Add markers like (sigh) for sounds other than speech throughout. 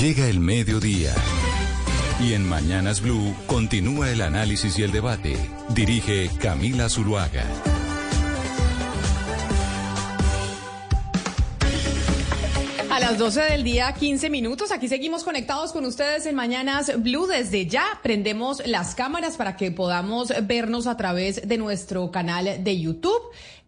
Llega el mediodía. Y en Mañanas Blue continúa el análisis y el debate. Dirige Camila Zuluaga. A las 12 del día, 15 minutos. Aquí seguimos conectados con ustedes en Mañanas Blue. Desde ya prendemos las cámaras para que podamos vernos a través de nuestro canal de YouTube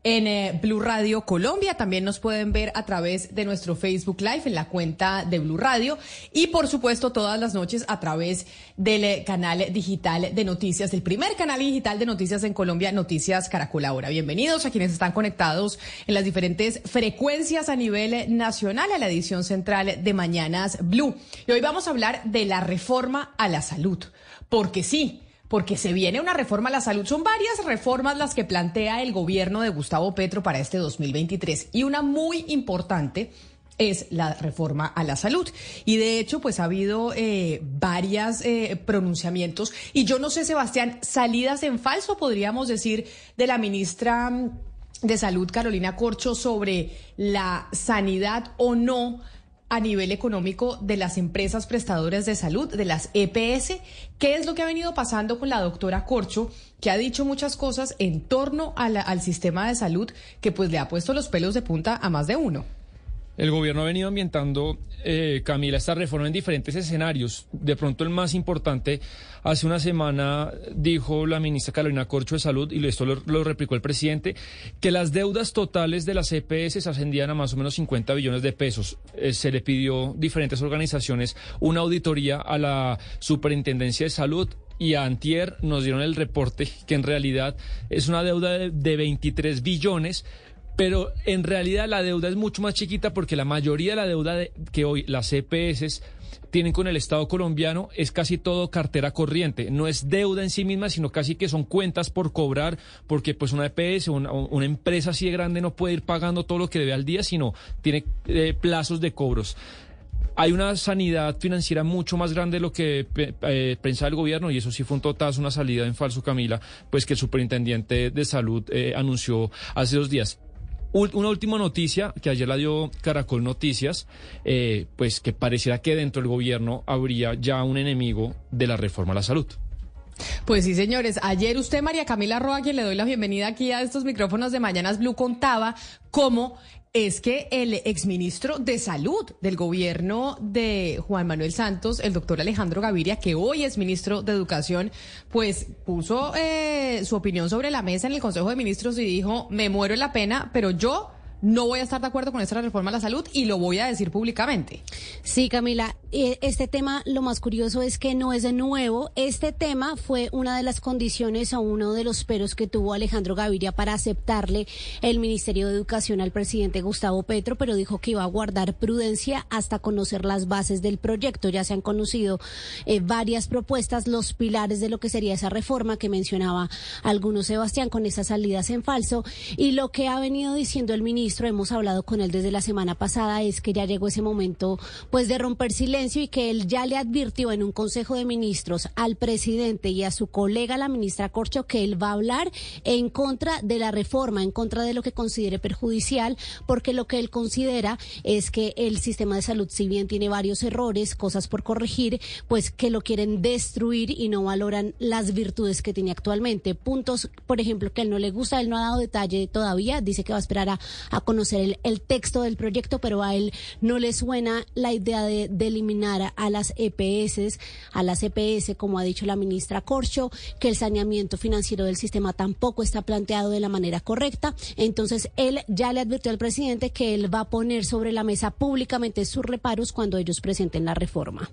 en eh, Blue Radio Colombia. También nos pueden ver a través de nuestro Facebook Live en la cuenta de Blue Radio y por supuesto todas las noches a través del eh, canal digital de noticias, el primer canal digital de noticias en Colombia, Noticias Caracol Ahora. Bienvenidos a quienes están conectados en las diferentes frecuencias a nivel nacional a la edición central de Mañanas Blue. Y hoy vamos a hablar de la reforma a la salud, porque sí porque se viene una reforma a la salud. Son varias reformas las que plantea el gobierno de Gustavo Petro para este 2023 y una muy importante es la reforma a la salud. Y de hecho, pues ha habido eh, varios eh, pronunciamientos. Y yo no sé, Sebastián, salidas en falso, podríamos decir, de la ministra de Salud, Carolina Corcho, sobre la sanidad o no a nivel económico de las empresas prestadoras de salud, de las EPS. ¿Qué es lo que ha venido pasando con la doctora Corcho, que ha dicho muchas cosas en torno al sistema de salud que pues le ha puesto los pelos de punta a más de uno? El gobierno ha venido ambientando, eh, Camila, esta reforma en diferentes escenarios. De pronto el más importante, hace una semana dijo la ministra Carolina Corcho de Salud, y esto lo, replicó el presidente, que las deudas totales de las EPS ascendían a más o menos 50 billones de pesos. Eh, se le pidió diferentes organizaciones una auditoría a la Superintendencia de Salud y a Antier nos dieron el reporte que en realidad es una deuda de, de 23 billones pero en realidad la deuda es mucho más chiquita porque la mayoría de la deuda que hoy las EPS tienen con el Estado colombiano es casi todo cartera corriente. No es deuda en sí misma, sino casi que son cuentas por cobrar, porque pues una EPS, una, empresa así de grande no puede ir pagando todo lo que debe al día, sino tiene eh, plazos de cobros. Hay una sanidad financiera mucho más grande de lo que eh, pensaba el gobierno y eso sí fue un totazo, una salida en falso, Camila, pues que el superintendente de salud eh, anunció hace dos días. Una última noticia que ayer la dio Caracol Noticias, eh, pues que pareciera que dentro del gobierno habría ya un enemigo de la reforma a la salud. Pues sí, señores. Ayer usted, María Camila Roa, quien le doy la bienvenida aquí a estos micrófonos de Mañanas Blue, contaba cómo es que el exministro de Salud del gobierno de Juan Manuel Santos, el doctor Alejandro Gaviria, que hoy es ministro de Educación, pues puso eh, su opinión sobre la mesa en el Consejo de Ministros y dijo, me muero la pena, pero yo no voy a estar de acuerdo con esta reforma a la salud y lo voy a decir públicamente. Sí, Camila, eh, este tema, lo más curioso es que no es de nuevo. Este tema fue una de las condiciones o uno de los peros que tuvo Alejandro Gaviria para aceptarle el Ministerio de Educación al presidente Gustavo Petro, pero dijo que iba a guardar prudencia hasta conocer las bases del proyecto. Ya se han conocido eh, varias propuestas, los pilares de lo que sería esa reforma que mencionaba algunos Sebastián con esas salidas en falso y lo que ha venido diciendo el ministro hemos hablado con él desde la semana pasada, es que ya llegó ese momento pues de romper silencio y que él ya le advirtió en un Consejo de Ministros al presidente y a su colega, la ministra Corcho, que él va a hablar en contra de la reforma, en contra de lo que considere perjudicial, porque lo que él considera es que el sistema de salud, si bien tiene varios errores, cosas por corregir, pues que lo quieren destruir y no valoran las virtudes que tiene actualmente. Puntos, por ejemplo, que él no le gusta, él no ha dado detalle todavía, dice que va a esperar a, a conocer el, texto del proyecto, pero a él no le suena la idea de, eliminar a las EPS, a las EPS, como ha dicho la ministra Corcho, que el saneamiento financiero del sistema tampoco está planteado de la manera correcta. Entonces, él ya le advirtió al presidente que él va a poner sobre la mesa públicamente sus reparos cuando ellos presenten la reforma.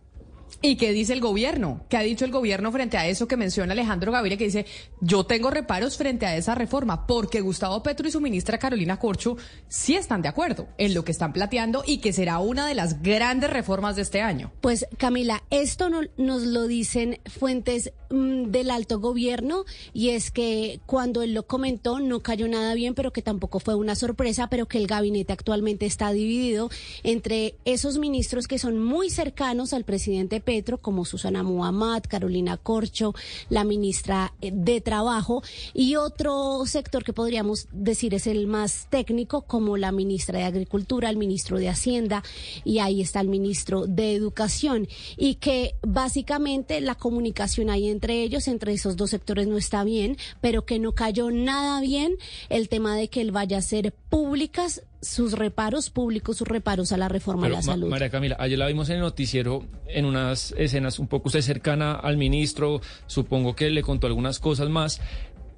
¿Y qué dice el gobierno? ¿Qué ha dicho el gobierno frente a eso que menciona Alejandro Gaviria, que dice, yo tengo reparos frente a esa reforma? Porque Gustavo Petro y su ministra Carolina Corcho sí están de acuerdo en lo que están planteando y que será una de las grandes reformas de este año. Pues Camila, esto no, nos lo dicen fuentes mm, del alto gobierno y es que cuando él lo comentó no cayó nada bien, pero que tampoco fue una sorpresa, pero que el gabinete actualmente está dividido entre esos ministros que son muy cercanos al presidente Petro como Susana Muhammad, Carolina Corcho, la ministra eh, de Trabajo, y otro sector que podríamos decir es el más técnico, como la ministra de Agricultura, el ministro de Hacienda, y ahí está el ministro de Educación, y que básicamente la comunicación ahí entre ellos, entre esos dos sectores no está bien, pero que no cayó nada bien el tema de que él vaya a ser públicas sus reparos públicos, sus reparos a la reforma de la salud. María Camila, ayer la vimos en el noticiero en unas escenas un poco usted cercana al ministro, supongo que le contó algunas cosas más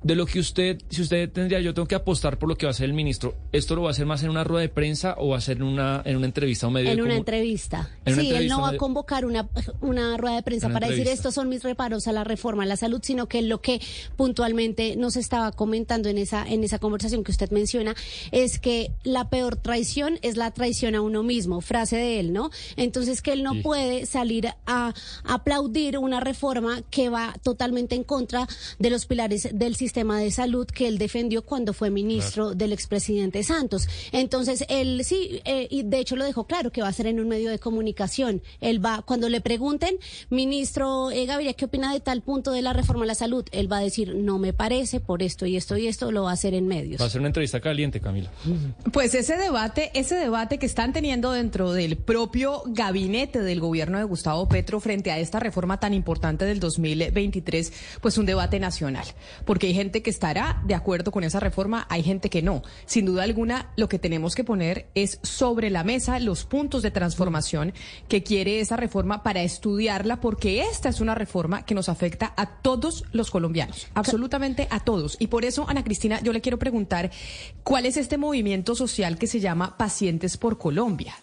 de lo que usted, si usted tendría, yo tengo que apostar por lo que va a hacer el ministro, ¿esto lo va a hacer más en una rueda de prensa o va a ser en una, en una entrevista o medio? En una entrevista. sí, él no va a convocar una, una rueda de prensa para decir estos son mis reparos a la reforma a la salud, sino que lo que puntualmente nos estaba comentando en esa, en esa conversación que usted menciona es que la peor traición es la traición a uno mismo, frase de él, ¿no? Entonces que él no puede salir a aplaudir una reforma que va totalmente en contra de los pilares del sistema tema de salud que él defendió cuando fue ministro del expresidente Santos. Entonces, él sí, eh, y de hecho lo dejó claro que va a ser en un medio de comunicación. Él va, cuando le pregunten, ministro eh, Gaviria, ¿qué opina de tal punto de la reforma a la salud? Él va a decir, no me parece, por esto y esto y esto, lo va a hacer en medios. Va a ser una entrevista caliente, Camila. Pues ese debate, ese debate que están teniendo dentro del propio gabinete del gobierno de Gustavo Petro frente a esta reforma tan importante del 2023, pues un debate nacional. Porque hay gente que estará de acuerdo con esa reforma, hay gente que no. Sin duda alguna, lo que tenemos que poner es sobre la mesa los puntos de transformación que quiere esa reforma para estudiarla, porque esta es una reforma que nos afecta a todos los colombianos, absolutamente a todos. Y por eso, Ana Cristina, yo le quiero preguntar, ¿cuál es este movimiento social que se llama Pacientes por Colombia?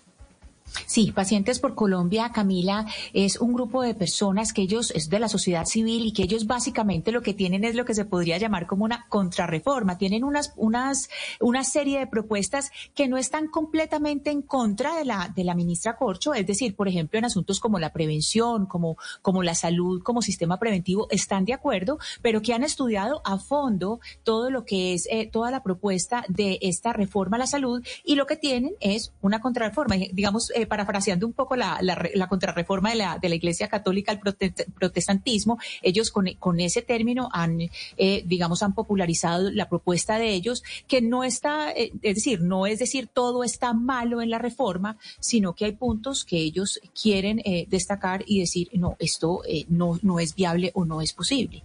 Sí, Pacientes por Colombia, Camila, es un grupo de personas que ellos, es de la sociedad civil y que ellos básicamente lo que tienen es lo que se podría llamar como una contrarreforma. Tienen unas, unas, una serie de propuestas que no están completamente en contra de la, de la ministra Corcho, es decir, por ejemplo, en asuntos como la prevención, como, como la salud, como sistema preventivo, están de acuerdo, pero que han estudiado a fondo todo lo que es eh, toda la propuesta de esta reforma a la salud y lo que tienen es una contrarreforma, digamos, eh, parafraseando un poco la, la, contrarreforma de la, de la Iglesia Católica al protestantismo, ellos con, con ese término han, eh, digamos, han popularizado la propuesta de ellos, que no está, eh, es decir, no es decir todo está malo en la reforma, sino que hay puntos que ellos quieren eh, destacar y decir, no, esto no, no es viable o no es posible.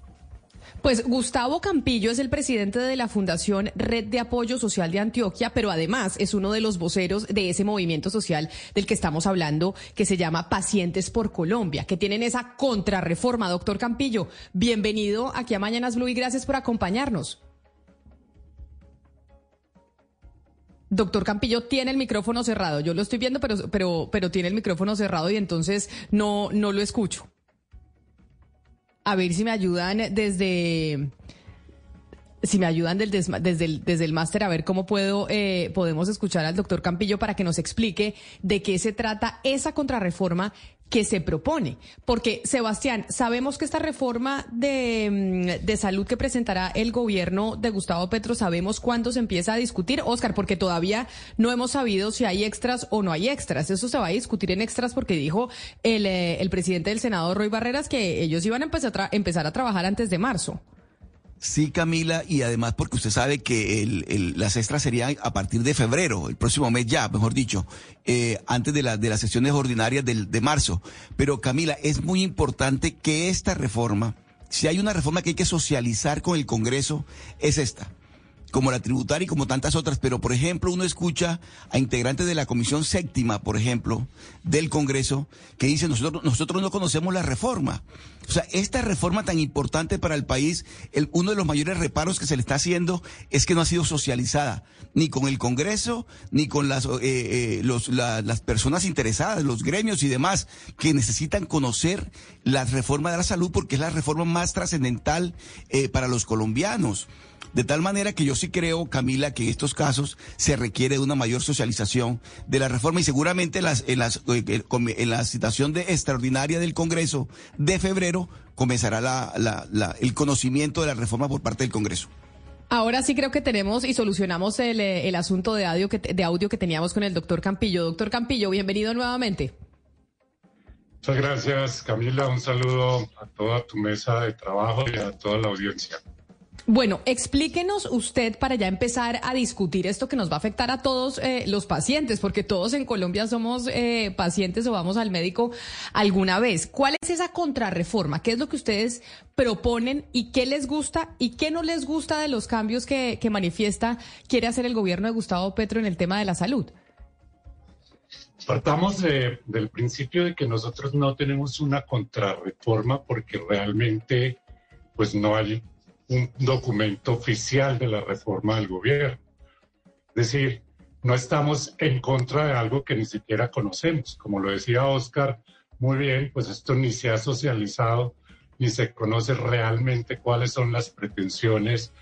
Pues Gustavo Campillo es el presidente de la Fundación Red de Apoyo Social de Antioquia, pero además es uno de los voceros de ese movimiento social del que estamos hablando, que se llama Pacientes por Colombia, que tienen esa contrarreforma. Doctor Campillo, bienvenido aquí a Mañanas Blue y gracias por acompañarnos. Doctor Campillo tiene el micrófono cerrado. Yo lo estoy viendo, pero, pero, pero tiene el micrófono cerrado y entonces no, no lo escucho a ver si me ayudan desde si me ayudan desde el, desde el máster a ver cómo puedo eh, podemos escuchar al doctor Campillo para que nos explique de qué se trata esa contrarreforma que se propone. Porque, Sebastián, sabemos que esta reforma de, mm, de, salud que presentará el gobierno de Gustavo Petro, sabemos cuándo se empieza a discutir, Oscar, porque todavía no hemos sabido si hay extras o no hay extras. Eso se va a discutir en extras porque dijo el, eh, el presidente del Senado, Roy Barreras, que ellos iban a empezar a, empezar a trabajar antes de marzo. Sí, Camila, y además porque usted sabe que el, las extras serían a partir de febrero, el próximo mes ya, mejor dicho, eh, antes de, la, de las sesiones ordinarias del, de marzo. Pero Camila, es muy importante que esta reforma, si hay una reforma que hay que socializar con el Congreso, es esta como la tributaria y como tantas otras, pero por ejemplo uno escucha a integrantes de la Comisión Séptima, por ejemplo, del Congreso, que dicen nosotros, nosotros no conocemos la reforma. O sea, esta reforma tan importante para el país, el, uno de los mayores reparos que se le está haciendo es que no ha sido socializada, ni con el Congreso, ni con las, eh, eh, los, las personas interesadas, los gremios y demás, que necesitan conocer la reforma de la salud porque es la reforma más trascendental eh, para los colombianos. De tal manera que yo sí creo, Camila, que en estos casos se requiere de una mayor socialización de la reforma y seguramente las, en, las, eh, eh, en la citación de extraordinaria del Congreso de febrero comenzará la, la, el conocimiento de la reforma por parte del Congreso. Ahora sí creo que tenemos y solucionamos el, el asunto de audio, que, de audio que teníamos con el doctor Campillo. Doctor Campillo, bienvenido nuevamente. Muchas gracias, Camila. Un saludo a toda tu mesa de trabajo y a toda la audiencia. Bueno, explíquenos usted para ya empezar a discutir esto que nos va a afectar a todos eh, los pacientes, porque todos en Colombia somos eh, pacientes o vamos al médico alguna vez. ¿Cuál es esa contrarreforma? ¿Qué es lo que ustedes proponen y qué les gusta y qué no les gusta de los cambios que, que manifiesta quiere hacer el gobierno de Gustavo Petro en el tema de la salud? Partamos del principio de que nosotros no tenemos una contrarreforma porque realmente pues no hay un documento oficial de la reforma del gobierno. Es decir, no estamos en contra de algo que ni siquiera conocemos. Como lo decía Oscar muy bien, pues esto ni se ha socializado ni se conoce realmente cuáles son las pretensiones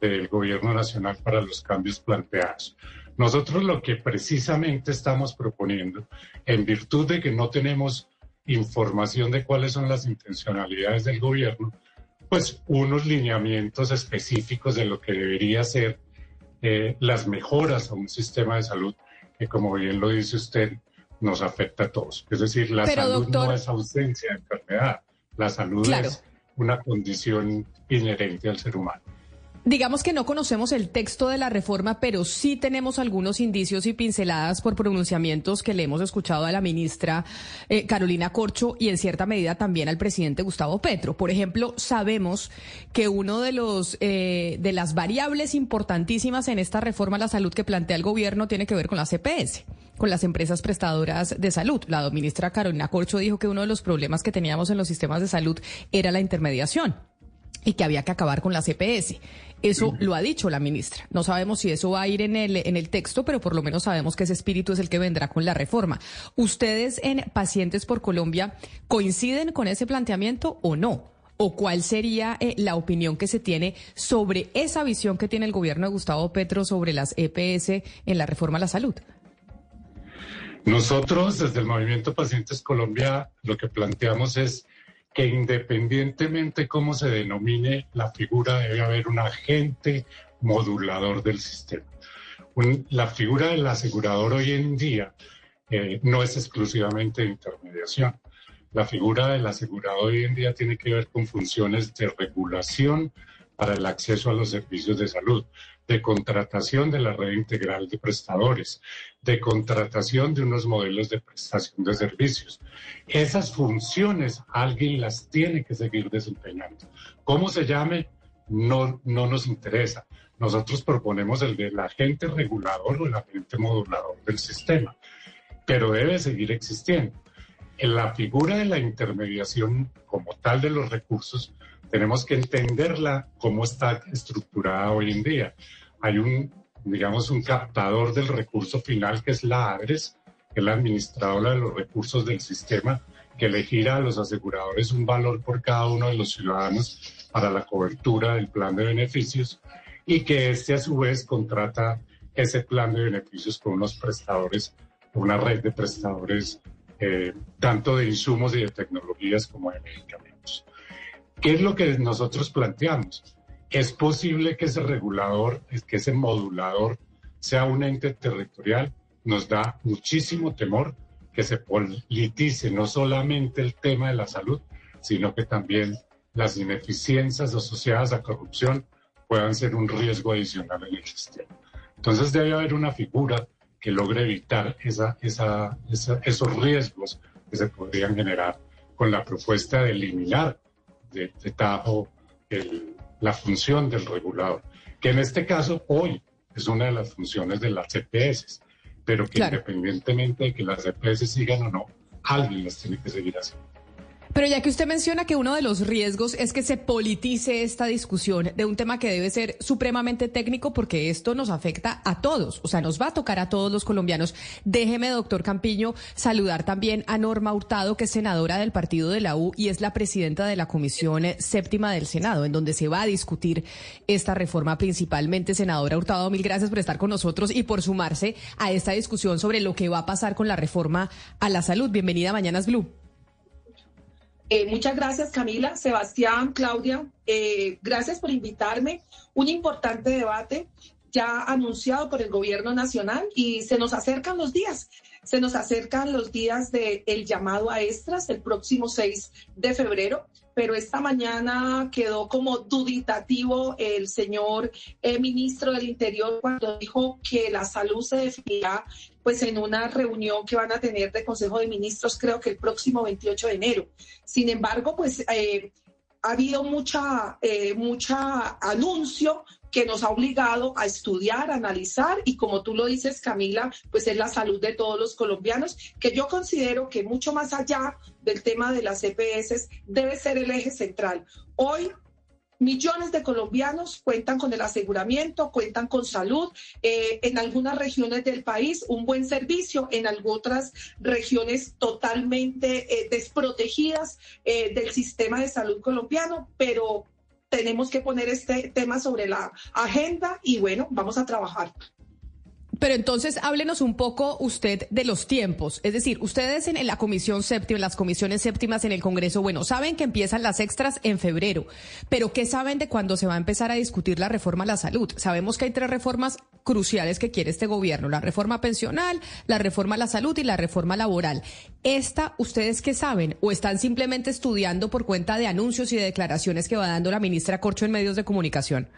del gobierno nacional para los cambios planteados. Nosotros lo que precisamente estamos proponiendo, en virtud de que no tenemos información de cuáles son las intencionalidades del gobierno, pues unos lineamientos específicos de lo que debería ser eh, las mejoras a un sistema de salud que, como bien lo dice usted, nos afecta a todos. Es decir, la salud no es ausencia de enfermedad, la salud es una condición inherente al ser humano. Digamos que no conocemos el texto de la reforma, pero sí tenemos algunos indicios y pinceladas por pronunciamientos que le hemos escuchado a la ministra eh, Carolina Corcho y en cierta medida también al presidente Gustavo Petro. Por ejemplo, sabemos que uno de los eh, de las variables importantísimas en esta reforma a la salud que plantea el gobierno tiene que ver con la CPS con las empresas prestadoras de salud. La ministra Carolina Corcho dijo que uno de los problemas que teníamos en los sistemas de salud era la intermediación y que había que acabar con la CPS. Eso lo ha dicho la ministra. No sabemos si eso va a ir en el, en el texto, pero por lo menos sabemos que ese espíritu es el que vendrá con la reforma. ¿Ustedes en Pacientes por Colombia coinciden con ese planteamiento o no? ¿O cuál sería eh, la opinión que se tiene sobre esa visión que tiene el gobierno de Gustavo Petro sobre las EPS en la reforma a la salud? Nosotros, desde el Movimiento Pacientes Colombia, lo que planteamos es que independientemente cómo se denomine la figura, debe haber un agente modulador del sistema. la figura del asegurador hoy en día eh, no es exclusivamente de intermediación. La figura del asegurador hoy en día tiene que ver con funciones de regulación para el acceso a los servicios de salud, de contratación de la red integral de prestadores, de contratación de unos modelos de prestación de servicios. Esas funciones alguien las tiene que seguir desempeñando. ¿Cómo se llame? No, no nos interesa. Nosotros proponemos el del agente regulador o el agente modulador del sistema, pero debe seguir existiendo. En la figura de la intermediación como tal de los recursos, tenemos que entenderla cómo está estructurada hoy en día. Hay un, digamos, un captador del recurso final que es la ADRES, que es la administradora de los recursos del sistema, que le gira a los aseguradores un valor por cada uno de los ciudadanos para la cobertura del plan de beneficios y que este a su vez contrata ese plan de beneficios con unos prestadores, una red de prestadores eh, tanto de insumos y de tecnologías como de medicamentos. ¿Qué es lo que nosotros planteamos? Es posible que ese regulador, que ese modulador sea un ente territorial. Nos da muchísimo temor que se politice no solamente el tema de la salud, sino que también las ineficiencias asociadas a corrupción puedan ser un riesgo adicional en el sistema. Entonces debe haber una figura que logre evitar esos riesgos que se podrían generar con la propuesta de eliminar de, tajo la función del regulador, que en este caso hoy es una de las funciones de las CPS, pero que independientemente de que las CPS sigan o no, alguien las tiene que seguir haciendo. Pero ya que usted menciona que uno de los riesgos es que se politice esta discusión de un tema que debe ser supremamente técnico porque esto nos afecta a todos, o sea, nos va a tocar a todos los colombianos. Déjeme, doctor Campiño, saludar también a Norma Hurtado, que es senadora del partido de la U y es la presidenta de la Comisión Séptima del Senado, en donde se va a discutir esta reforma principalmente. Senadora Hurtado, mil gracias por estar con nosotros y por sumarse a esta discusión sobre lo que va a pasar con la reforma a la salud. Bienvenida a Mañanas Blue. Eh, muchas gracias, Camila, Sebastián, Claudia. Eh, gracias por invitarme. Un importante debate ya anunciado por el gobierno nacional y se nos acercan los días. Se nos acercan los días del llamado a extras el próximo 6 de febrero pero esta mañana quedó como duditativo el señor eh, ministro del Interior cuando dijo que la salud se definirá pues en una reunión que van a tener de Consejo de Ministros, creo que el próximo 28 de enero. Sin embargo, pues eh, ha habido mucha, eh, mucha anuncio que nos ha obligado a estudiar, analizar y como tú lo dices, Camila, pues es la salud de todos los colombianos, que yo considero que mucho más allá del tema de las EPS debe ser el eje central. Hoy Millones de colombianos cuentan con el aseguramiento, cuentan con salud, eh, en algunas regiones del país un buen servicio, en otras regiones totalmente eh, desprotegidas eh, del sistema de salud colombiano, pero tenemos que poner este tema sobre la agenda y bueno, vamos a trabajar. Pero entonces háblenos un poco usted de los tiempos. Es decir, ustedes en la comisión séptima, en las comisiones séptimas en el Congreso, bueno, saben que empiezan las extras en febrero, pero ¿qué saben de cuándo se va a empezar a discutir la reforma a la salud? Sabemos que hay tres reformas cruciales que quiere este gobierno, la reforma pensional, la reforma a la salud y la reforma laboral. ¿Esta ustedes qué saben o están simplemente estudiando por cuenta de anuncios y de declaraciones que va dando la ministra Corcho en medios de comunicación?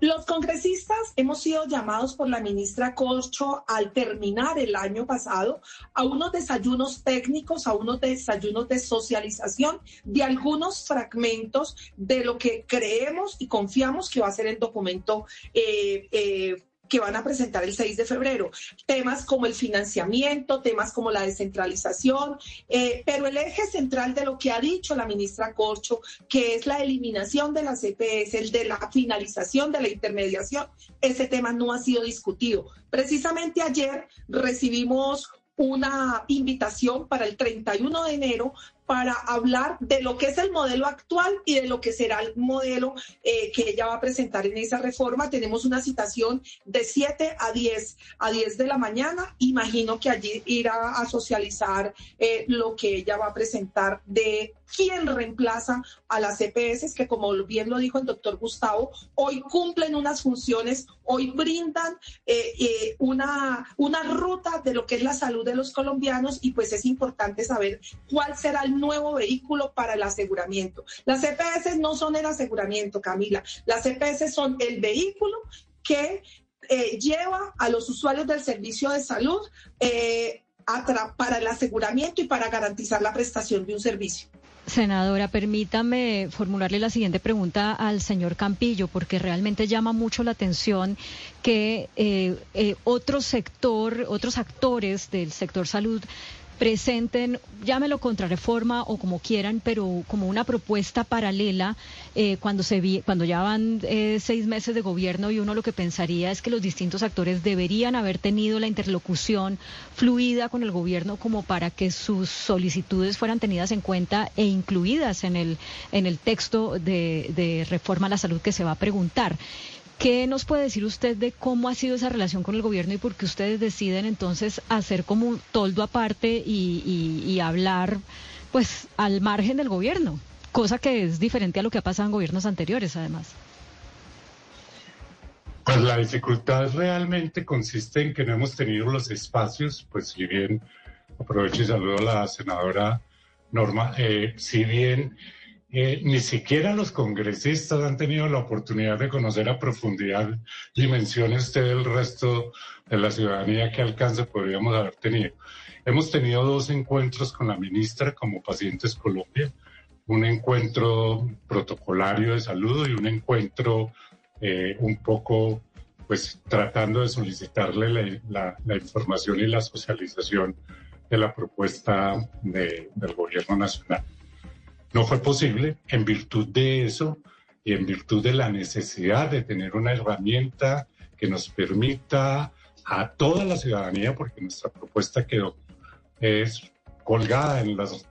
Los congresistas hemos sido llamados por la ministra Corcho al terminar el año pasado a unos desayunos técnicos, a unos desayunos de socialización de algunos fragmentos de lo que creemos y confiamos que va a ser el documento eh, eh, que van a presentar el 6 de febrero. Temas como el financiamiento, temas como la descentralización, eh, pero el eje central de lo que ha dicho la ministra Corcho, que es la eliminación de las CPS, el de la finalización de la intermediación, ese tema no ha sido discutido. Precisamente ayer recibimos una invitación para el 31 de enero para hablar de lo que es el modelo actual y de lo que será el modelo eh, que ella va a presentar en esa reforma. Tenemos una citación de 7 a 10, a 10 de la mañana. Imagino que allí irá a socializar eh, lo que ella va a presentar de quién reemplaza a las EPS, que como bien lo dijo el doctor Gustavo, hoy cumplen unas funciones, hoy brindan eh, una, una ruta de lo que es la salud de los colombianos y pues es importante saber cuál será el nuevo vehículo para el aseguramiento. Las EPS no son el aseguramiento, Camila. Las EPS son el vehículo que eh, lleva a los usuarios del servicio de salud eh, para el aseguramiento y para garantizar la prestación de un servicio. Senadora, permítame formularle la siguiente pregunta al señor Campillo, porque realmente llama mucho la atención que eh, otro sector, otros actores del sector salud presenten, llámelo contrarreforma o como quieran, pero como una propuesta paralela eh, cuando se vi, cuando ya van eh, seis meses de gobierno y uno lo que pensaría es que los distintos actores deberían haber tenido la interlocución fluida con el gobierno como para que sus solicitudes fueran tenidas en cuenta e incluidas en el en el texto de, de reforma a la salud que se va a preguntar. ¿Qué nos puede decir usted de cómo ha sido esa relación con el gobierno y por qué ustedes deciden entonces hacer como un toldo aparte y, hablar pues al margen del gobierno? Cosa que es diferente a lo que ha pasado en gobiernos anteriores, además. Pues la dificultad realmente consiste en que no hemos tenido los espacios, pues si bien aprovecho y saludo a la senadora Norma, eh, si bien eh, ni siquiera los congresistas han tenido la oportunidad de conocer a profundidad dimensiones del resto de la ciudadanía que alcance podríamos haber tenido. Hemos tenido dos encuentros con la ministra como Pacientes Colombia, un encuentro protocolario de salud y un encuentro eh, un poco, pues tratando de solicitarle la, información y la socialización de la propuesta del gobierno nacional. No fue posible en virtud de eso y en virtud de la necesidad de tener una herramienta que nos permita a toda la ciudadanía, porque nuestra propuesta quedó es colgada en, los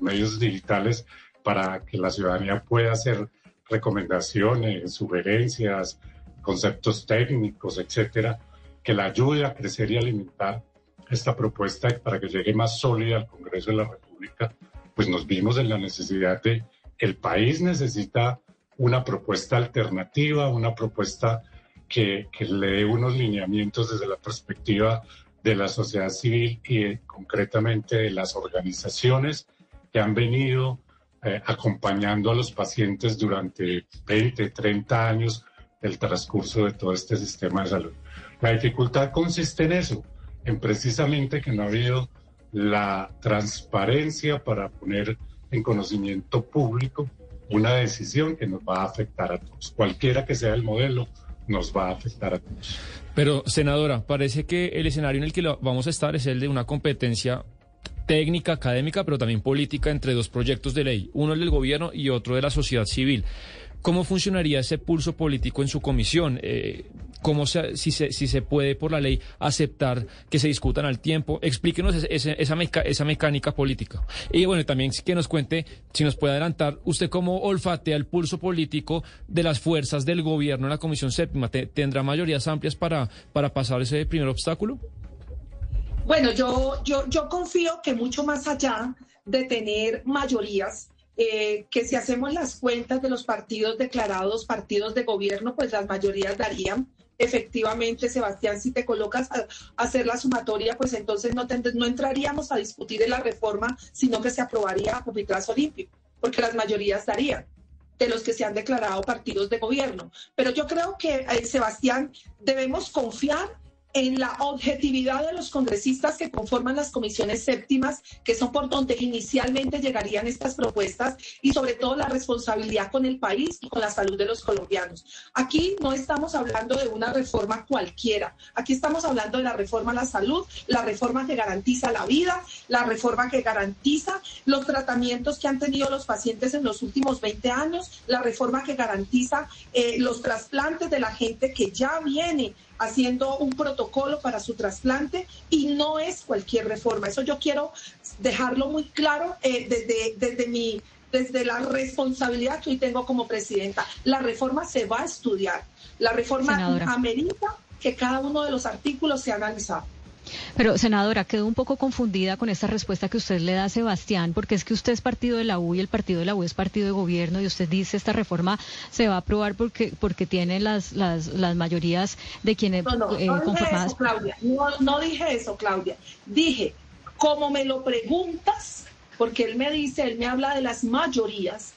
medios digitales para que la ciudadanía pueda hacer recomendaciones, sugerencias, conceptos técnicos, etcétera, que la ayude a crecer y alimentar esta propuesta para que llegue más sólida al Congreso de la República, pues nos vimos en la necesidad de el país necesita una propuesta alternativa, una propuesta que, le dé unos lineamientos desde la perspectiva de la sociedad civil y concretamente de las organizaciones que han venido eh, acompañando a los pacientes durante 20, 30 años del transcurso de todo este sistema de salud. La dificultad consiste en eso, en precisamente que no ha habido la transparencia para poner en conocimiento público una decisión que nos va a afectar a todos. Cualquiera que sea el modelo, nos va a afectar a todos. Pero, senadora, parece que el escenario en el que vamos a estar es el de una competencia técnica, académica, pero también política entre dos proyectos de ley, uno el del gobierno y otro de la sociedad civil. ¿Cómo funcionaría ese pulso político en su comisión? Eh, ¿Cómo se, si, se, si se puede por la ley aceptar que se discutan al tiempo? Explíquenos esa, esa, mecánica política. Y bueno, también que nos cuente, si nos puede adelantar, usted cómo olfatea el pulso político de las fuerzas del gobierno en la Comisión Séptima. ¿Tendrá mayorías amplias para, para pasar ese primer obstáculo? Bueno, yo, yo, yo confío que mucho más allá de tener mayorías, eh, que si hacemos las cuentas de los partidos declarados partidos de gobierno, pues las mayorías darían. Efectivamente, Sebastián, si te colocas a, hacer la sumatoria, pues entonces no, no entraríamos a discutir en la reforma, sino que se aprobaría a pupitrazo limpio, porque las mayorías darían de los que se han declarado partidos de gobierno. Pero yo creo que, eh, Sebastián, debemos confiar en la objetividad de los congresistas que conforman las comisiones séptimas, que son por donde inicialmente llegarían estas propuestas, y sobre todo la responsabilidad con el país y con la salud de los colombianos. Aquí no estamos hablando de una reforma cualquiera, aquí estamos hablando de la reforma a la salud, la reforma que garantiza la vida, la reforma que garantiza los tratamientos que han tenido los pacientes en los últimos 20 años, la reforma que garantiza eh, los trasplantes de la gente que ya viene haciendo un protocolo para su trasplante y no es cualquier reforma. Eso yo quiero dejarlo muy claro eh, desde, desde, mi, desde la responsabilidad que hoy tengo como presidenta. La reforma se va a estudiar. La reforma amerita que cada uno de los artículos sea analizado. Pero, senadora, quedo un poco confundida con esta respuesta que usted le da a Sebastián, porque es que usted es partido de la U y el partido de la U es partido de gobierno y usted dice esta reforma se va a aprobar porque, porque tiene las, las, las mayorías de quienes no, no, eh, no Dije eso, Claudia. No, dije eso, Claudia. Dije, como me lo preguntas, porque él me dice, él me habla de las mayorías,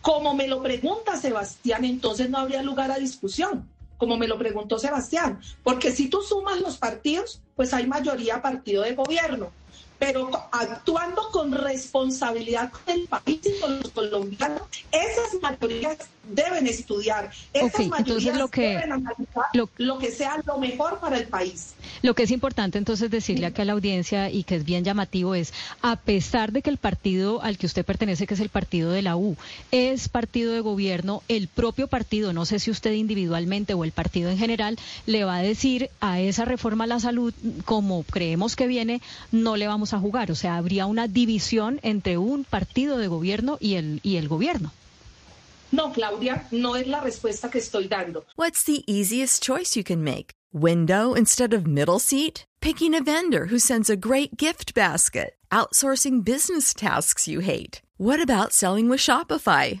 como me lo pregunta Sebastián, entonces no habría lugar a discusión como me lo preguntó Sebastián, porque si tú sumas los partidos, pues hay mayoría partido de gobierno. Pero actuando con responsabilidad con el país y con los colombianos, esas mayorías deben estudiar, esas mayorías lo que, deben analizar lo, que sea lo mejor para el país. Lo que es importante entonces decirle acá a la audiencia y que es bien llamativo es, a pesar de que el partido al que usted pertenece, que es el partido de la U, es partido de gobierno, el propio partido, no sé si usted individualmente o el partido en general, le va a decir a esa reforma a la salud, como creemos que viene, no le vamos a jugar. O sea, habría una división entre un partido de gobierno y el, y el gobierno. No, Claudia, no es la respuesta que estoy dando. What's the easiest choice you can make? Window instead of middle seat? Picking a vendor who sends a great gift basket? Outsourcing business tasks you hate? What about selling with Shopify?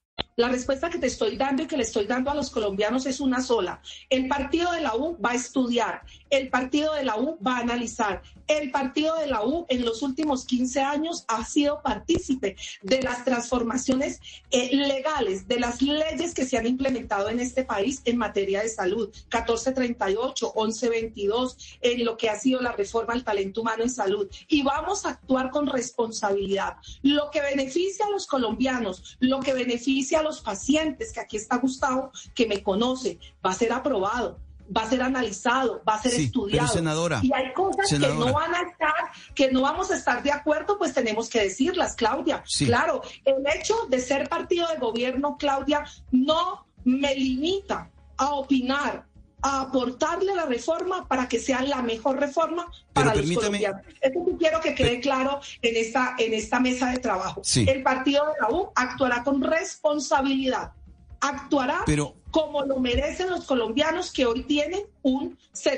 La respuesta que te estoy dando y que le estoy dando a los colombianos es una sola. El partido de la U va a estudiar, el partido de la U va a analizar, el partido de la U en los últimos 15 años ha sido partícipe de las transformaciones eh, legales, de las leyes que se han implementado en este país en materia de salud, 1438, 1122, en lo que ha sido la reforma al talento humano en salud. Y vamos a actuar con responsabilidad. Lo que beneficia a los colombianos, lo que beneficia a los pacientes, que aquí está Gustavo, que me conoce, va a ser aprobado va a ser analizado, va a ser estudiado. senadora, y hay cosas que no van a estar, que no vamos a estar de acuerdo, pues tenemos que decirlas, Claudia. Claro, el hecho de ser partido de gobierno, Claudia, no me limita a opinar, a aportarle la reforma para que sea la mejor reforma para los colombianos. Eso quiero que quede claro en esta, en esta mesa de trabajo. El partido de la U actuará con responsabilidad, actuará Pero como lo merecen los colombianos que hoy tienen un,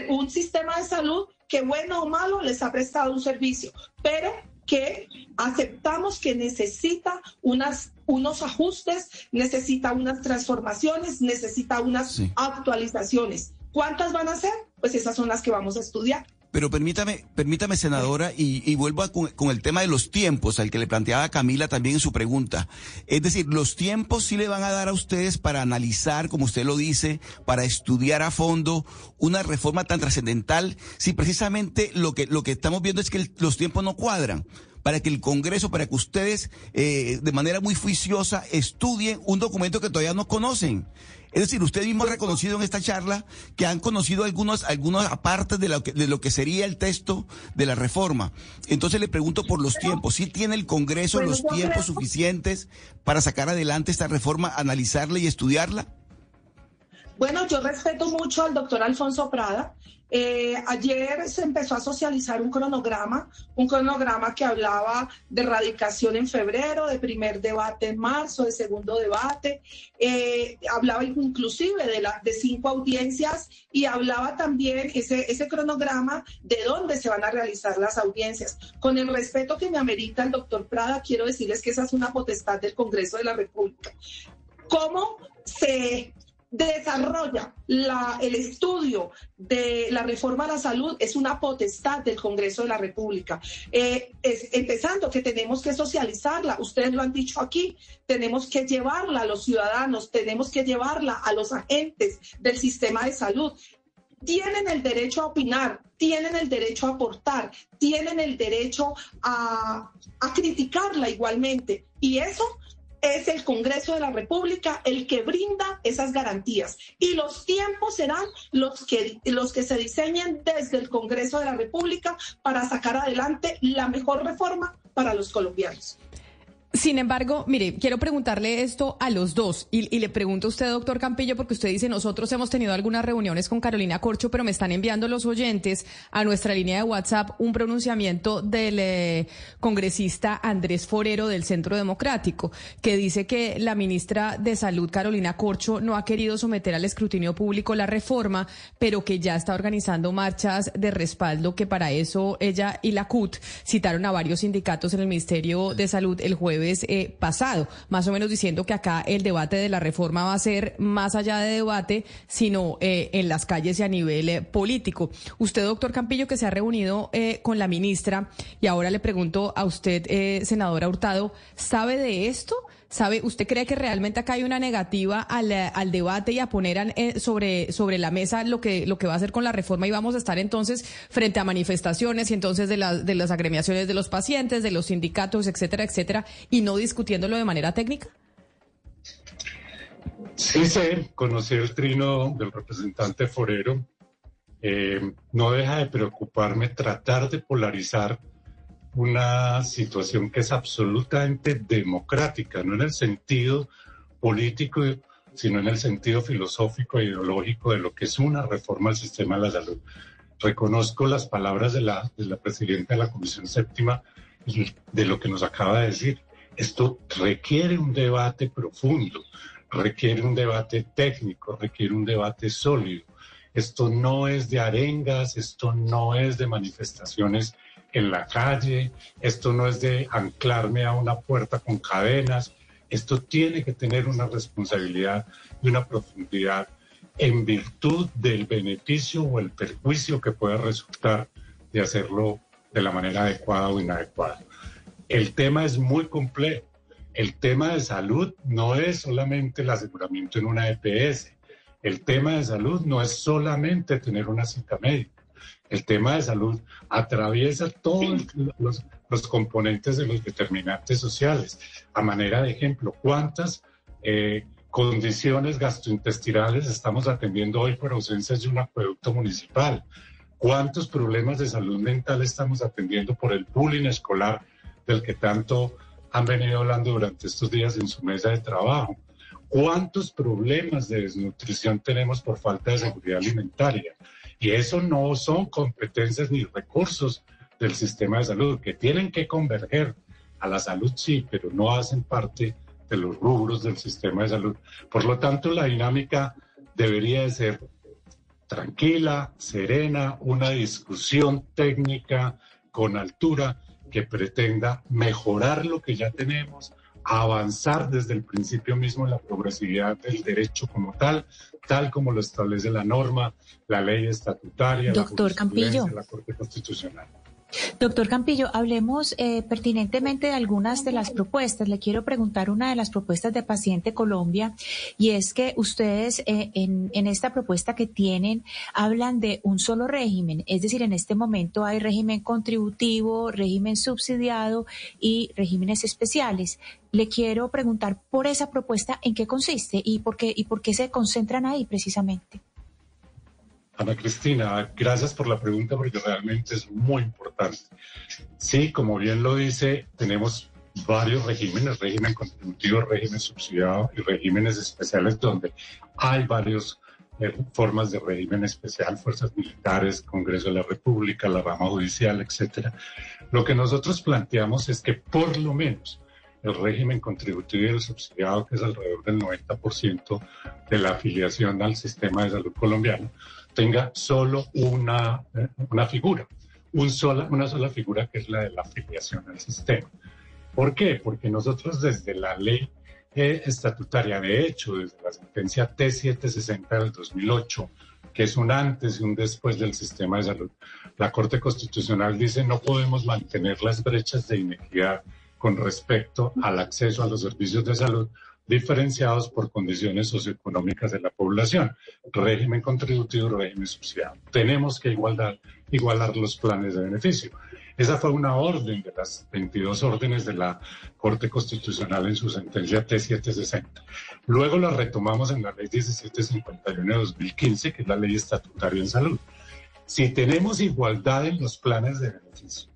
un sistema de salud que bueno o malo les ha prestado un servicio, pero que aceptamos que necesita unas, unos ajustes, necesita unas transformaciones, necesita unas actualizaciones. ¿Cuántas van a ser? Pues esas son las que vamos a estudiar. Pero permítame, permítame, senadora, y, vuelvo con, el tema de los tiempos, al que le planteaba Camila también en su pregunta. Es decir, los tiempos sí le van a dar a ustedes para analizar, como usted lo dice, para estudiar a fondo una reforma tan trascendental, si precisamente lo que, lo que estamos viendo es que los tiempos no cuadran para que el Congreso, para que ustedes eh, de manera muy juiciosa estudien un documento que todavía no conocen. Es decir, usted mismo ha reconocido en esta charla que han conocido algunos, algunas partes de lo, que, de lo que sería el texto de la reforma. Entonces le pregunto por los tiempos. ¿Sí tiene el Congreso los tiempos suficientes para sacar adelante esta reforma, analizarla y estudiarla? Bueno, yo respeto mucho al doctor Alfonso Prada eh, ayer se empezó a socializar un cronograma, un cronograma que hablaba de radicación en febrero, de primer debate en marzo, de segundo debate, eh, hablaba inclusive de, de cinco audiencias y hablaba también ese, ese cronograma de dónde se van a realizar las audiencias. Con el respeto que me amerita el doctor Prada, quiero decirles que esa es una potestad del Congreso de la República. ¿Cómo se desarrolla el estudio de la reforma a la salud es una potestad del Congreso de la República. Eh, empezando que tenemos que socializarla, ustedes lo han dicho aquí, tenemos que llevarla a los ciudadanos, tenemos que llevarla a los agentes del sistema de salud. Tienen el derecho a opinar, tienen el derecho a aportar, tienen el derecho a, a criticarla igualmente. Y eso es el Congreso de la República el que brinda esas garantías y los tiempos serán los que, los que se diseñen desde el Congreso de la República para sacar adelante la mejor reforma para los colombianos. Sin embargo, mire, quiero preguntarle esto a los dos y, le pregunto a usted, doctor Campillo, porque usted dice, nosotros hemos tenido algunas reuniones con Carolina Corcho, pero me están enviando los oyentes a nuestra línea de WhatsApp un pronunciamiento del eh, congresista Andrés Forero del Centro Democrático, que dice que la ministra de Salud, Carolina Corcho, no ha querido someter al escrutinio público la reforma, pero que ya está organizando marchas de respaldo, que para eso ella y la CUT citaron a varios sindicatos en el Ministerio de Salud el jueves eh, pasado, más o menos diciendo que acá el debate de la reforma va a ser más allá de debate, sino eh, en las calles y a nivel eh, político. Usted, doctor Campillo, que se ha reunido con la ministra, y ahora le pregunto a usted, senadora Hurtado, ¿sabe de esto? ¿Sabe, usted cree que realmente acá hay una negativa al, al debate y a poner eh, sobre, sobre la mesa lo que, lo que va a hacer con la reforma y vamos a estar entonces frente a manifestaciones y entonces de, de las agremiaciones de los pacientes, de los sindicatos, etcétera, etcétera, y no discutiéndolo de manera técnica? Sí sé, conocí el trino del representante Forero. Eh, no deja de preocuparme tratar de polarizar una situación que es absolutamente democrática, no en el sentido político, sino en el sentido filosófico e ideológico de lo que es una reforma al sistema de la salud. Reconozco las palabras de la, de la presidenta de la Comisión Séptima de lo que nos acaba de decir. Esto requiere un debate profundo, requiere un debate técnico, requiere un debate sólido. Esto no es de arengas, esto no es de manifestaciones en la calle, esto no es de anclarme a una puerta con cadenas, esto tiene que tener una responsabilidad y una profundidad en virtud del beneficio o el perjuicio que pueda resultar de hacerlo de la manera adecuada o inadecuada. El tema es muy complejo. El tema de salud no es solamente el aseguramiento en una EPS. El tema de salud no es solamente tener una cita médica. El tema de salud atraviesa todos los, componentes de los determinantes sociales. A manera de ejemplo, ¿cuántas eh, condiciones gastrointestinales estamos atendiendo hoy por ausencia de un acueducto municipal? ¿Cuántos problemas de salud mental estamos atendiendo por el bullying escolar del que tanto han venido hablando durante estos días en su mesa de trabajo? ¿Cuántos problemas de desnutrición tenemos por falta de seguridad alimentaria? Y eso no son competencias ni recursos del sistema de salud, que tienen que converger a la salud, sí, pero no hacen parte de los rubros del sistema de salud. Por lo tanto, la dinámica debería de ser tranquila, serena, una discusión técnica con altura que pretenda mejorar lo que ya tenemos, avanzar desde el principio mismo en la progresividad del derecho como tal, tal como lo establece la norma, la ley estatutaria, Doctor Campillo. la Corte Constitucional. Doctor Campillo, hablemos eh, pertinentemente de algunas de las propuestas. Le quiero preguntar una de las propuestas de Paciente Colombia y es que ustedes eh, en, en, esta propuesta que tienen hablan de un solo régimen, es decir, en este momento hay régimen contributivo, régimen subsidiado y regímenes especiales. Le quiero preguntar por esa propuesta en qué consiste y por qué, y por qué se concentran ahí precisamente. Ana Cristina, gracias por la pregunta porque realmente es muy importante. Sí, como bien lo dice, tenemos varios regímenes, régimen contributivo, régimen subsidiado y regímenes especiales donde hay varias eh, formas de régimen especial, fuerzas militares, Congreso de la República, la rama judicial, etcétera. Lo que nosotros planteamos es que por lo menos el régimen contributivo y el subsidiado, que es alrededor del 90% de la afiliación al sistema de salud colombiano, tenga solo una, eh, una figura, un sola, una sola figura que es la de la afiliación al sistema. ¿Por qué? Porque nosotros desde la ley eh, estatutaria, de hecho, desde la sentencia T760 del 2008, que es un antes y un después del sistema de salud, la Corte Constitucional dice no podemos mantener las brechas de inequidad con respecto al acceso a los servicios de salud diferenciados por condiciones socioeconómicas de la población, régimen contributivo, régimen social. Tenemos que igualar, igualar los planes de beneficio. Esa fue una orden de las 22 órdenes de la Corte Constitucional en su sentencia T760. Luego la retomamos en la ley 1751 de 2015, que es la ley estatutaria en salud. Si tenemos igualdad en los planes de beneficio,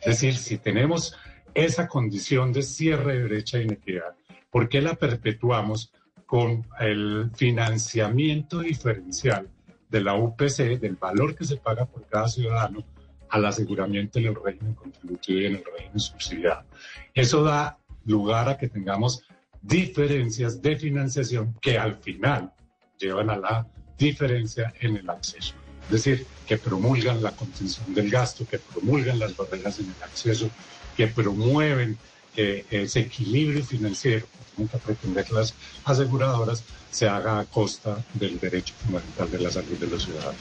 es decir, si tenemos esa condición de cierre de brecha de inequidad, ¿Por qué la perpetuamos con el financiamiento diferencial de la UPC, del valor que se paga por cada ciudadano, al aseguramiento en el régimen contributivo y en el régimen subsidiado? Eso da lugar a que tengamos diferencias de financiación que al final llevan a la diferencia en el acceso. Es decir, que promulgan la contención del gasto, que promulgan las barreras en el acceso, que promueven eh, ese equilibrio financiero que pretender las aseguradoras se haga a costa del derecho fundamental de la salud de los ciudadanos.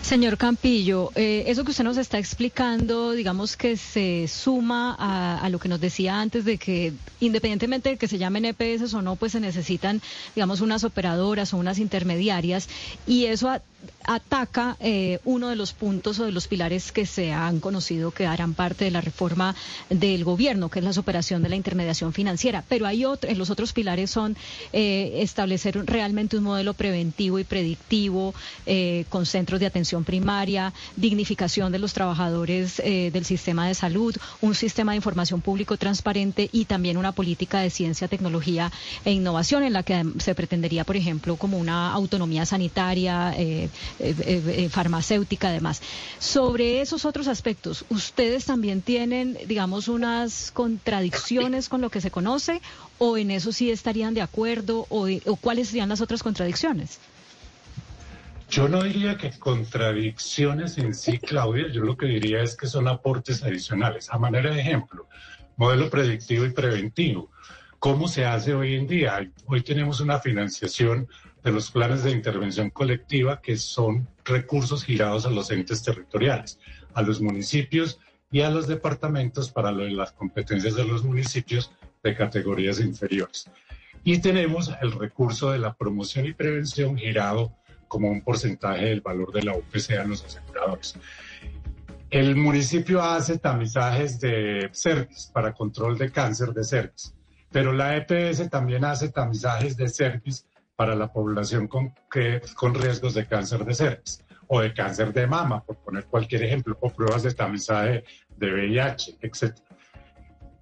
Señor Campillo, eh, eso que usted nos está explicando, digamos que se suma a, lo que nos decía antes de que independientemente de que se llamen EPS o no, pues se necesitan, digamos, unas operadoras o unas intermediarias y eso ataca eh, uno de los puntos o de los pilares que se han conocido que harán parte de la reforma del gobierno, que es la superación de la intermediación financiera. Pero hay otro, en los otros pilares son eh, establecer realmente un modelo preventivo y predictivo eh, con centros de atención primaria, dignificación de los trabajadores eh, del sistema de salud, un sistema de información público transparente y también una política de ciencia, tecnología e innovación en la que se pretendería, por ejemplo, como una autonomía sanitaria, farmacéutica, además. Sobre esos otros aspectos, ¿ustedes también tienen, digamos, unas contradicciones con lo que se conoce o en eso sí estarían de acuerdo o, cuáles serían las otras contradicciones? Yo no diría que contradicciones en sí, Claudia, yo lo que diría es que son aportes adicionales. A manera de ejemplo, modelo predictivo y preventivo. ¿Cómo se hace hoy en día? Hoy tenemos una financiación de los planes de intervención colectiva que son recursos girados a los entes territoriales, a los municipios y a los departamentos para las competencias de los municipios de categorías inferiores. Y tenemos el recurso de la promoción y prevención girado como un porcentaje del valor de la UPC a los aseguradores. El municipio hace tamizajes de cervix para control de cáncer de cervix, pero la EPS también hace tamizajes de cervix para la población con, con riesgos de cáncer de cervix o de cáncer de mama, por poner cualquier ejemplo, o pruebas de tamizaje de VIH, etc.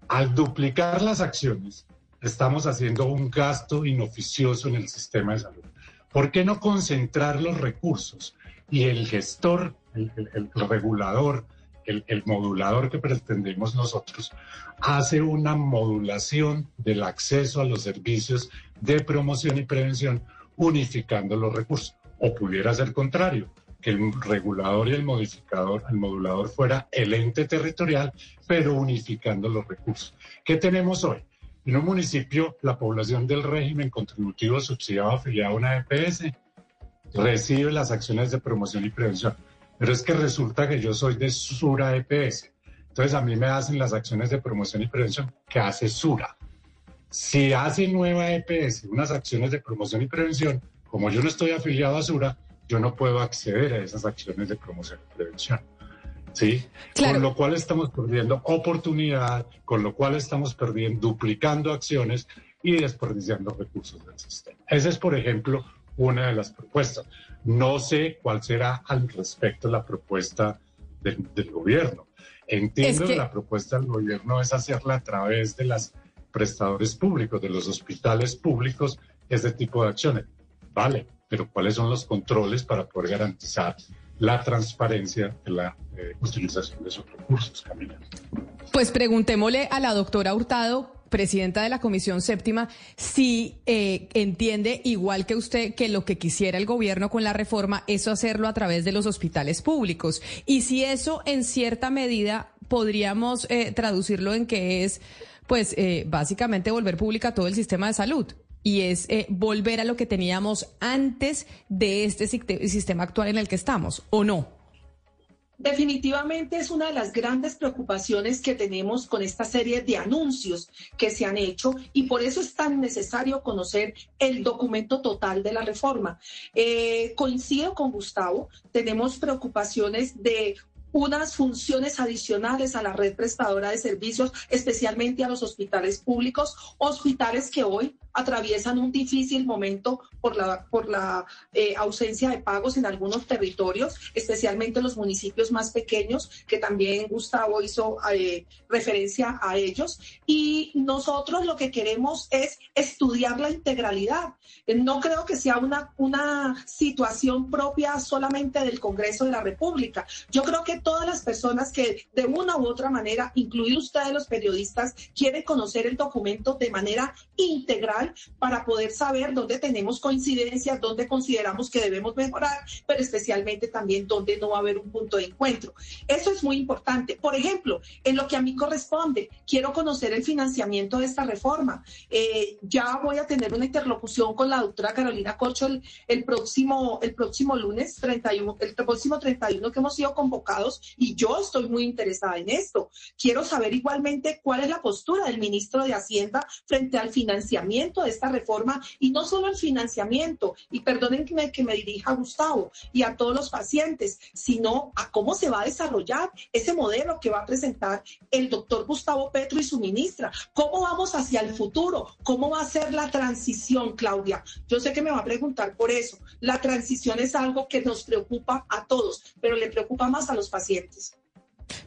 Al duplicar las acciones, estamos haciendo un gasto inoficioso en el sistema de salud. ¿Por qué no concentrar los recursos y el gestor, el, regulador, el, el, modulador que pretendemos nosotros, hace una modulación del acceso a los servicios de promoción y prevención unificando los recursos? O pudiera ser contrario, que el regulador y el modificador, el modulador fuera el ente territorial, pero unificando los recursos. ¿Qué tenemos hoy? En un municipio, la población del régimen contributivo subsidiado afiliado a una EPS recibe las acciones de promoción y prevención. Pero es que resulta que yo soy de Sura EPS. Entonces a mí me hacen las acciones de promoción y prevención que hace Sura. Si hace nueva EPS unas acciones de promoción y prevención, como yo no estoy afiliado a Sura, yo no puedo acceder a esas acciones de promoción y prevención. ¿Sí? Con lo cual estamos perdiendo oportunidad, con lo cual estamos perdiendo, duplicando acciones y desperdiciando recursos del sistema. Esa es, por ejemplo, una de las propuestas. No sé cuál será al respecto la propuesta del, gobierno. Entiendo que... que la propuesta del gobierno es hacerla a través de los prestadores públicos, de los hospitales públicos, ese tipo de acciones. Vale, pero ¿cuáles son los controles para poder garantizar la transparencia de la eh, utilización de esos recursos, Camila? Pues preguntémosle a la doctora Hurtado, presidenta de la Comisión Séptima, si eh, entiende, igual que usted, que lo que quisiera el gobierno con la reforma es hacerlo a través de los hospitales públicos. Y si eso, en cierta medida, podríamos eh, traducirlo en que es, pues, básicamente volver pública todo el sistema de salud y es eh, volver a lo que teníamos antes de este sistema actual en el que estamos, ¿o no? Definitivamente es una de las grandes preocupaciones que tenemos con esta serie de anuncios que se han hecho y por eso es tan necesario conocer el documento total de la reforma. Eh, coincido con Gustavo, tenemos preocupaciones de unas funciones adicionales a la red prestadora de servicios, especialmente a los hospitales públicos, hospitales que hoy atraviesan un difícil momento por la, por la eh, ausencia de pagos en algunos territorios, especialmente en los municipios más pequeños, que también Gustavo hizo eh, referencia a ellos. Y nosotros lo que queremos es estudiar la integralidad. No creo que sea una, una situación propia solamente del Congreso de la República. Yo creo que todas las personas que de una u otra manera, incluidos ustedes los periodistas, quieren conocer el documento de manera integral para poder saber dónde tenemos coincidencias, dónde consideramos que debemos mejorar, pero especialmente también dónde no va a haber un punto de encuentro. Eso es muy importante. Por ejemplo, en lo que a mí corresponde, quiero conocer el financiamiento de esta reforma. Eh, ya voy a tener una interlocución con la doctora Carolina Corcho el, próximo, el próximo lunes 31, el próximo 31 que hemos sido convocados y yo estoy muy interesada en esto. Quiero saber igualmente cuál es la postura del ministro de Hacienda frente al financiamiento de esta reforma y no solo el financiamiento, y perdonen que me, que me dirija a Gustavo y a todos los pacientes, sino a cómo se va a desarrollar ese modelo que va a presentar el doctor Gustavo Petro y su ministra. ¿Cómo vamos hacia el futuro? ¿Cómo va a ser la transición, Claudia? Yo sé que me va a preguntar por eso. La transición es algo que nos preocupa a todos, pero le preocupa más a los pacientes pacientes.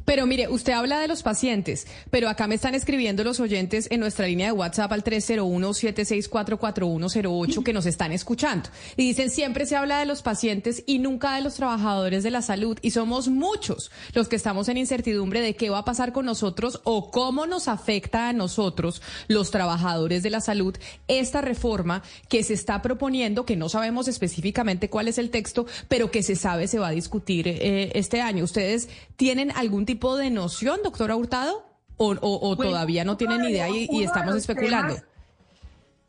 Pero mire, usted habla de los pacientes, pero acá me están escribiendo los oyentes en nuestra línea de WhatsApp al 301-764-4108 que nos están escuchando. Y dicen, siempre se habla de los pacientes y nunca de los trabajadores de la salud. Y somos muchos los que estamos en incertidumbre de qué va a pasar con nosotros o cómo nos afecta a nosotros, los trabajadores de la salud, esta reforma que se está proponiendo, que no sabemos específicamente cuál es el texto, pero que se sabe se va a discutir eh, este año. ¿Ustedes tienen algún tipo de noción, doctora Hurtado? ¿O, todavía no tienen idea y, estamos especulando?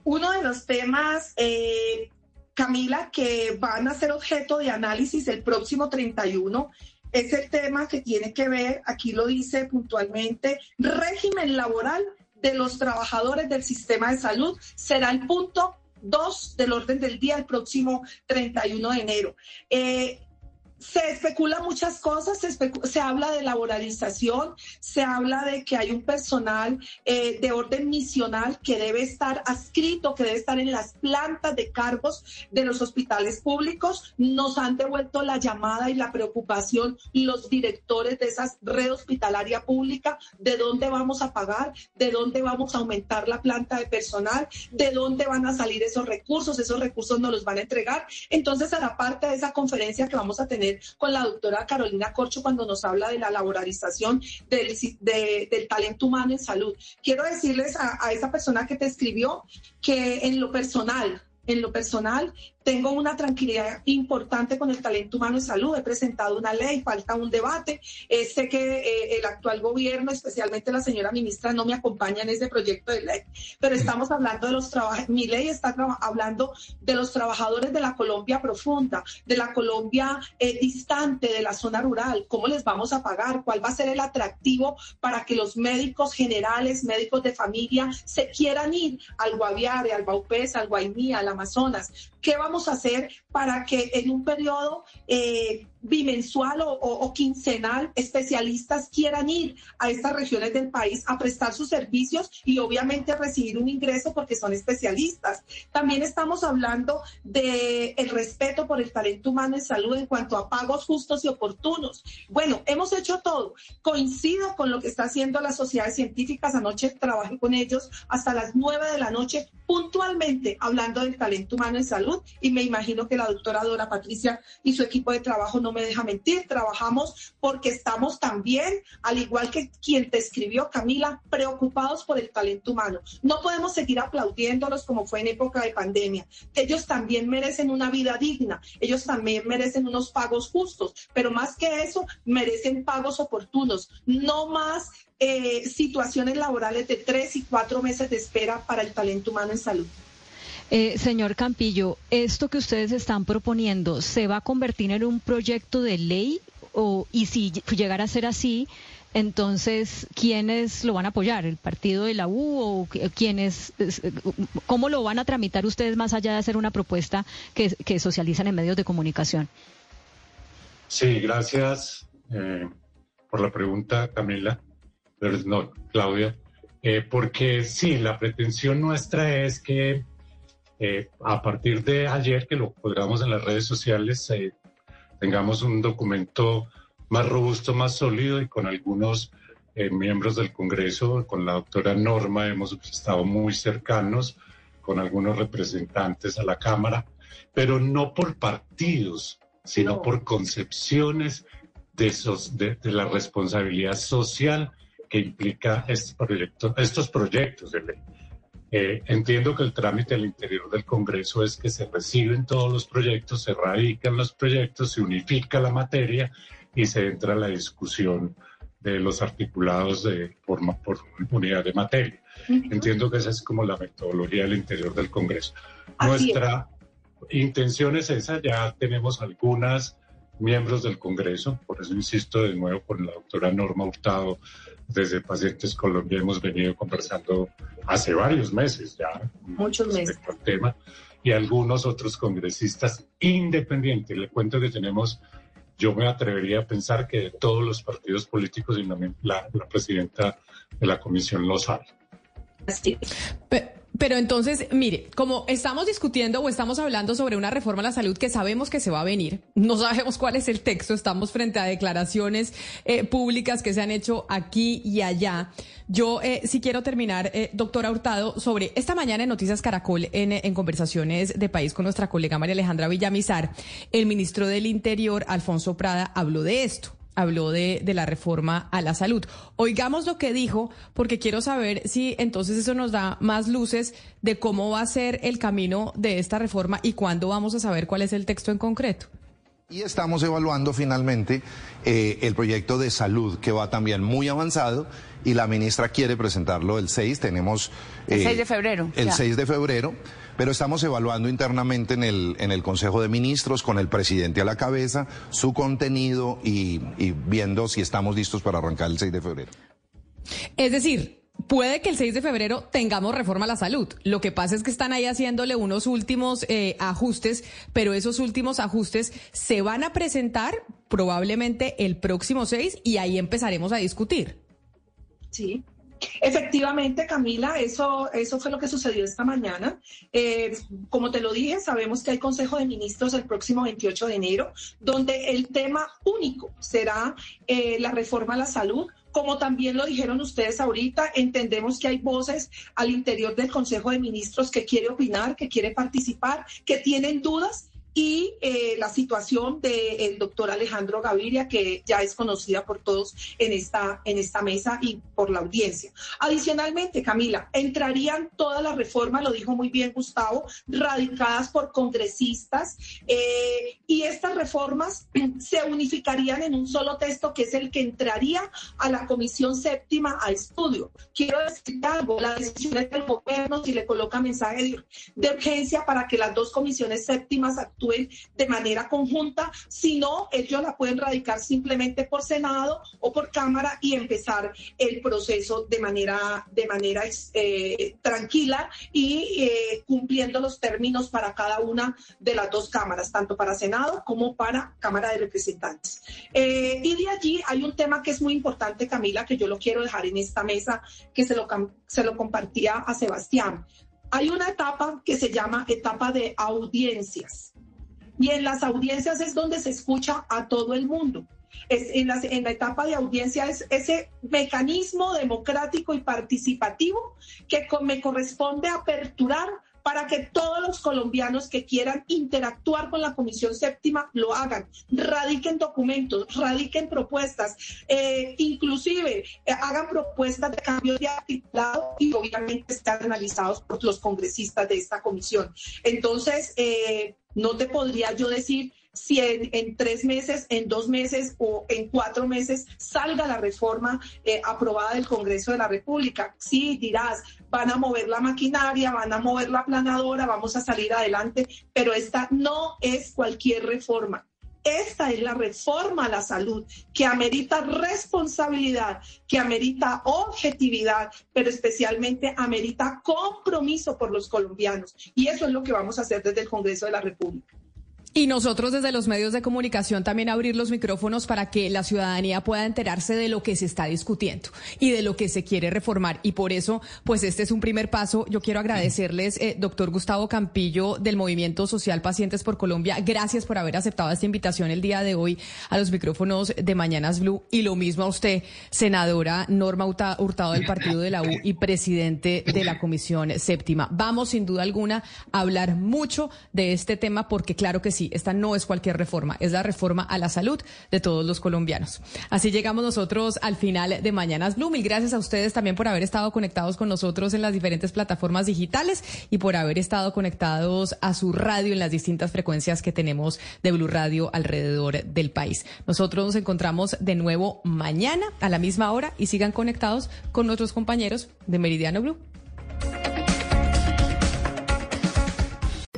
uno de los temas, eh, Camila, que van a ser objeto de análisis el próximo 31 es el tema que tiene que ver, aquí lo dice puntualmente, régimen laboral de los trabajadores del sistema de salud. Será el punto 2 del orden del día el próximo 31 de enero. Eh, se especula muchas cosas, se, habla de laboralización, se habla de que hay un personal eh, de orden misional que debe estar adscrito, que debe estar en las plantas de cargos de los hospitales públicos. Nos han devuelto la llamada y la preocupación los directores de esa red hospitalaria pública, de dónde vamos a pagar, de dónde vamos a aumentar la planta de personal, de dónde van a salir esos recursos, esos recursos nos los van a entregar. Entonces, a la parte de esa conferencia que vamos a tener, con la doctora Carolina Corcho cuando nos habla de la laboralización del, talento humano en salud. Quiero decirles a, a esa persona que te escribió que en lo personal, en lo personal, tengo una tranquilidad importante con el talento humano en salud. He presentado una ley, falta un debate. Eh, sé que eh, el actual gobierno, especialmente la señora ministra, no me acompaña en ese proyecto de ley, pero estamos hablando de los trabajadores. Mi ley está hablando de los trabajadores de la Colombia profunda, de la Colombia eh, distante, de la zona rural. ¿Cómo les vamos a pagar? ¿Cuál va a ser el atractivo para que los médicos generales, médicos de familia, se quieran ir al Guaviare, al Baupés, al Guaymí, al Amazonas? ¿Qué vamos a hacer para que en un periodo eh, bimensual o, quincenal especialistas quieran ir a estas regiones del país a prestar sus servicios y obviamente recibir un ingreso porque son especialistas. También estamos hablando de el respeto por el talento humano en salud en cuanto a pagos justos y oportunos. Bueno, hemos hecho todo. Coincido con lo que está haciendo las sociedades científicas. Anoche trabajé con ellos hasta las nueve de la noche puntualmente hablando del talento humano en salud y me imagino que la doctora Dora Patricia y su equipo de trabajo no me deja mentir, trabajamos porque estamos también, al igual que quien te escribió, Camila, preocupados por el talento humano. No podemos seguir aplaudiéndolos como fue en época de pandemia. Ellos también merecen una vida digna, ellos también merecen unos pagos justos, pero más que eso, merecen pagos oportunos, no más eh, situaciones laborales de tres y cuatro meses de espera para el talento humano en salud. Eh, señor Campillo, ¿esto que ustedes están proponiendo se va a convertir en un proyecto de ley? O, y si llegara a ser así, entonces, ¿quiénes lo van a apoyar? ¿El partido de la U o quiénes? ¿Cómo lo van a tramitar ustedes más allá de hacer una propuesta que, socializan en medios de comunicación? Sí, gracias eh, por la pregunta, Camila. No, Claudia. Eh, porque sí, la pretensión nuestra es que eh, a partir de ayer, que lo colgamos en las redes sociales, eh, tengamos un documento más robusto, más sólido y con algunos eh, miembros del Congreso, con la doctora Norma, hemos estado muy cercanos, con algunos representantes a la Cámara, pero no por partidos, sino por concepciones de, esos, de, la responsabilidad social que implica este proyecto, estos proyectos de ley. Eh, entiendo que el trámite al interior del Congreso es que se reciben todos los proyectos, se radican los proyectos, se unifica la materia y se entra a la discusión de los articulados de forma por unidad de materia. Entiendo que esa es como la metodología al interior del Congreso. Nuestra intención es esa, ya tenemos algunas miembros del Congreso, por eso insisto de nuevo con la doctora Norma Hurtado, desde Pacientes Colombia hemos venido conversando hace varios meses ya. Muchos meses. El tema, y algunos otros congresistas independientes. Le cuento que tenemos, yo me atrevería a pensar que de todos los partidos políticos y la, la presidenta de la comisión lo sabe. Así pero entonces, mire, como estamos discutiendo o estamos hablando sobre una reforma a la salud que sabemos que se va a venir, no sabemos cuál es el texto, estamos frente a declaraciones eh, públicas que se han hecho aquí y allá. Yo eh, sí quiero terminar, eh, doctora Hurtado, sobre esta mañana en Noticias Caracol, en, en conversaciones de país con nuestra colega María Alejandra Villamizar, el ministro del Interior, Alfonso Prada, habló de esto habló de, de, la reforma a la salud. Oigamos lo que dijo, porque quiero saber si entonces eso nos da más luces de cómo va a ser el camino de esta reforma y cuándo vamos a saber cuál es el texto en concreto. Y estamos evaluando finalmente eh, el proyecto de salud que va también muy avanzado y la ministra quiere presentarlo el 6. Tenemos... el 6 de febrero. El 6 de febrero pero estamos evaluando internamente en el, en el Consejo de Ministros, con el presidente a la cabeza, su contenido y, y viendo si estamos listos para arrancar el 6 de febrero. Es decir, Puede que el 6 de febrero tengamos reforma a la salud. Lo que pasa es que están ahí haciéndole unos últimos eh, ajustes, pero esos últimos ajustes se van a presentar probablemente el próximo 6 y ahí empezaremos a discutir. Sí, Efectivamente, Camila, eso, eso fue lo que sucedió esta mañana. Eh, como te lo dije, sabemos que hay Consejo de Ministros el próximo 28 de enero, donde el tema único será eh, la reforma a la salud. Como también lo dijeron ustedes ahorita, entendemos que hay voces al interior del Consejo de Ministros que quiere opinar, que quiere participar, que tienen dudas y eh, la situación del doctor Alejandro Gaviria, que ya es conocida por todos en esta, en esta mesa y por la audiencia. Adicionalmente, Camila, entrarían todas las reformas, lo dijo muy bien Gustavo, radicadas por congresistas eh, y estas reformas (clears throat) se unificarían en un solo texto que es el que entraría a la Comisión Séptima a estudio. Quiero decir algo, la decisión del gobierno si le coloca mensaje de, de urgencia para que las dos comisiones séptimas de manera conjunta, si no, ellos la pueden radicar simplemente por Senado o por Cámara y empezar el proceso de manera, de manera eh, tranquila y eh, cumpliendo los términos para cada una de las dos cámaras, tanto para Senado como para Cámara de Representantes. Eh, y de allí hay un tema que es muy importante, Camila, que yo lo quiero dejar en esta mesa, que se lo, se lo compartía a Sebastián. Hay una etapa que se llama etapa de audiencias. Y en las audiencias es donde se escucha a todo el mundo. En, la, en la etapa de audiencia es ese mecanismo democrático y participativo que me corresponde aperturar para que todos los colombianos que quieran interactuar con la Comisión Séptima lo hagan, radiquen documentos, radiquen propuestas, eh, inclusive eh, hagan propuestas de cambio de articulado y obviamente están analizados por los congresistas de esta comisión. Entonces, eh, no te podría yo decir si en, tres meses, en dos meses o en cuatro meses salga la reforma eh, aprobada del Congreso de la República. Sí, dirás, van a mover la maquinaria, van a mover la planadora, vamos a salir adelante, pero esta no es cualquier reforma. Esta es la reforma a la salud que amerita responsabilidad, que amerita objetividad, pero especialmente amerita compromiso por los colombianos. Y eso es lo que vamos a hacer desde el Congreso de la República. Y nosotros desde los medios de comunicación también abrir los micrófonos para que la ciudadanía pueda enterarse de lo que se está discutiendo y de lo que se quiere reformar. Y por eso, pues este es un primer paso. Yo quiero agradecerles, eh, doctor Gustavo Campillo del Movimiento Social Pacientes por Colombia. Gracias por haber aceptado esta invitación el día de hoy a los micrófonos de Mañanas Blue. Y lo mismo a usted, senadora Norma Hurtado del Partido de la U y presidente de la Comisión Séptima. Vamos sin duda alguna a hablar mucho de este tema porque claro que sí esta no es cualquier reforma, es la reforma a la salud de todos los colombianos. Así llegamos nosotros al final de Mañanas Blue. Mil gracias a ustedes también por haber estado conectados con nosotros en las diferentes plataformas digitales y por haber estado conectados a su radio en las distintas frecuencias que tenemos de Blue Radio alrededor del país. Nosotros nos encontramos de nuevo mañana a la misma hora y sigan conectados con nuestros compañeros de Meridiano Blue.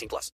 18 plus.